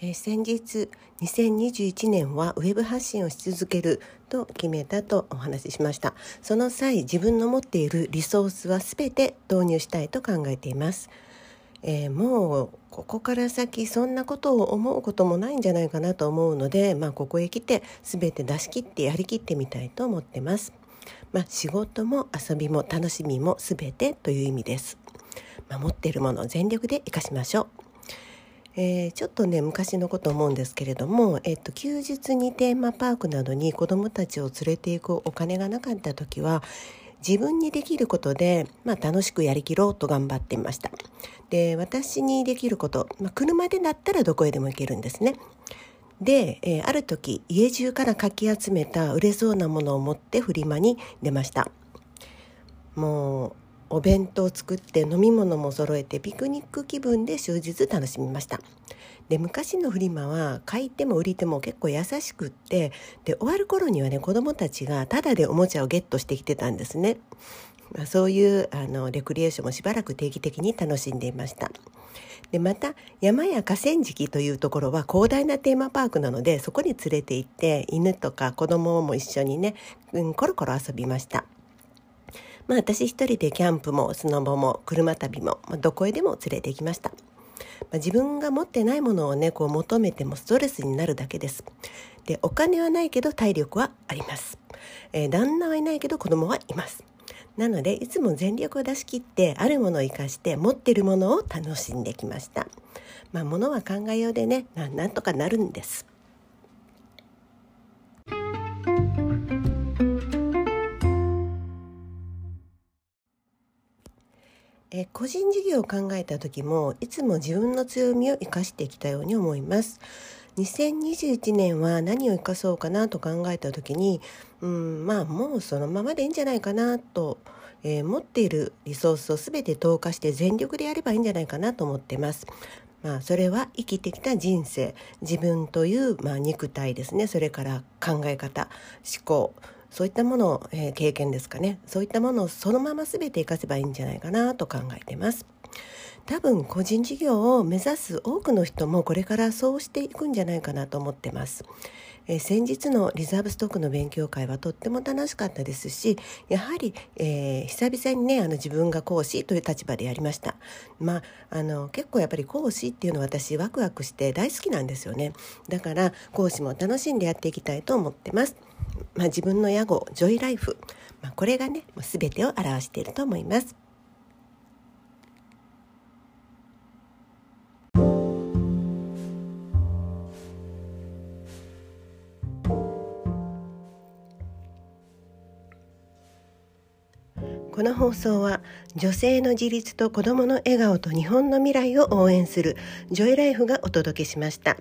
えー、先日2021年はウェブ発信をし続けると決めたとお話ししました。その際自分の持っているリソースは全て導入したいと考えています、えー、もうここから先そんなことを思うこともないんじゃないかなと思うので、まあ、ここへ来て全て出し切ってやりきってみたいと思ってます、まあ、仕事も遊びも楽しみも全てという意味です、まあ、持っているものを全力で生かしましょう。えー、ちょっとね昔のこと思うんですけれども、えっと、休日にテーマパークなどに子どもたちを連れていくお金がなかった時は自分にできることで、まあ、楽しくやりきろうと頑張っていました。で私にできること、まあ、車でだったらどこへでも行けるんですね。で、えー、ある時家中からかき集めた売れそうなものを持ってフリマに出ました。もうお弁当を作って飲み物も揃えてピクニック気分で終日楽しみました。で昔のフリマは買いても売りても結構優しくってで終わる頃にはね子供たちがタダでおもちゃをゲットしてきてたんですね、まあ、そういうあのレクリエーションもしばらく定期的に楽しんでいました。でまた山や河川敷というところは広大なテーマパークなのでそこに連れて行って犬とか子供も一緒にね、うん、コロコロ遊びました。まあ、私一人でキャンプもスノボも車旅も、まあ、どこへでも連れて行きました。まあ、自分が持ってないものをねこう求めてもストレスになるだけです。でお金はないけど体力はあります。えー、旦那はいないけど子供はいます。なのでいつも全力を出し切ってあるものを生かして持ってるものを楽しんできました。まあ物は考えようでねなんとかなるんです。え個人事業を考えた時もいつも自分の強みを生かしてきたように思います。2021年は何を生かそうかなと考えた時にうんまあもうそのままでいいんじゃないかなと、えー、持っているリソースを全て投下して全力でやればいいんじゃないかなと思ってます。まあ、それは生きてきた人生。自分という、まあ、肉体ですね。それから考え方思考。そういったもの、えー、経験ですかね。そういったものをそのまま全て活かせばいいんじゃないかなと考えてます。多分個人事業を目指す多くの人もこれからそうしていくんじゃないかなと思ってます。え、先日のリザーブストックの勉強会はとっても楽しかったですしやはり、えー、久々にねあの自分が講師という立場でやりました。まああの結構やっぱり講師っていうのは私ワクワクして大好きなんですよね。だから講師も楽しんでやっていきたいと思ってます。まあ、自分の屋号ジョイライフ、まあ、これがね全てを表していると思います。この放送は女性の自立と子どもの笑顔と日本の未来を応援するジョイライフがお届けしました。